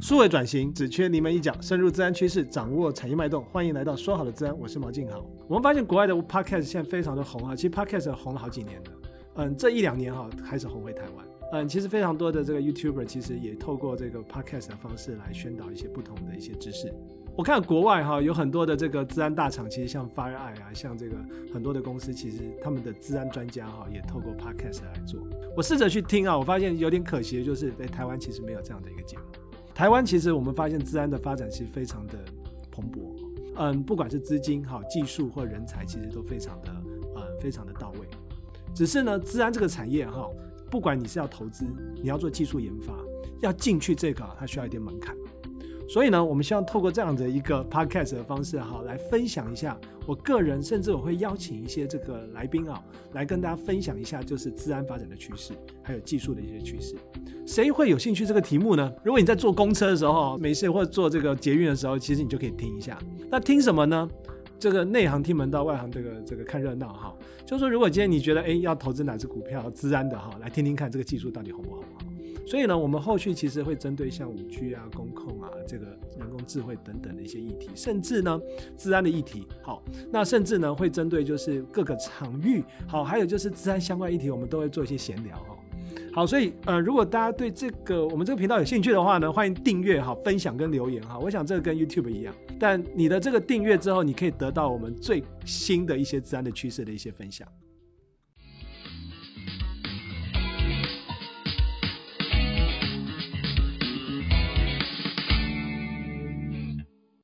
数位转型只缺临门一脚，深入资安趋势，掌握产业脉动。欢迎来到说好的资安，我是毛静好。我们发现国外的 Podcast 现在非常的红啊，其实 Podcast 红了好几年了。嗯，这一两年哈开始红回台湾。嗯，其实非常多的这个 YouTuber 其实也透过这个 Podcast 的方式来宣导一些不同的一些知识。我看国外哈有很多的这个资安大厂，其实像 FireEye 啊，像这个很多的公司，其实他们的资安专家哈也透过 Podcast 来做。我试着去听啊，我发现有点可惜的就是在台湾其实没有这样的一个节目。台湾其实我们发现资安的发展其实非常的蓬勃，嗯，不管是资金、哈技术或人才，其实都非常的嗯非常的到位。只是呢，资安这个产业哈，不管你是要投资，你要做技术研发，要进去这个，它需要一点门槛。所以呢，我们希望透过这样的一个 podcast 的方式哈，来分享一下我个人，甚至我会邀请一些这个来宾啊，来跟大家分享一下，就是资安发展的趋势，还有技术的一些趋势。谁会有兴趣这个题目呢？如果你在坐公车的时候没事，或者坐这个捷运的时候，其实你就可以听一下。那听什么呢？这个内行听门道，外行这个这个看热闹哈。就是说，如果今天你觉得哎要投资哪只股票，资安的哈，来听听看这个技术到底红不红。所以呢，我们后续其实会针对像五 G 啊、工控啊、这个人工智慧等等的一些议题，甚至呢，治安的议题，好，那甚至呢会针对就是各个场域，好，还有就是治安相关议题，我们都会做一些闲聊哈。好，所以呃，如果大家对这个我们这个频道有兴趣的话呢，欢迎订阅哈、分享跟留言哈。我想这个跟 YouTube 一样，但你的这个订阅之后，你可以得到我们最新的一些治安的趋势的一些分享。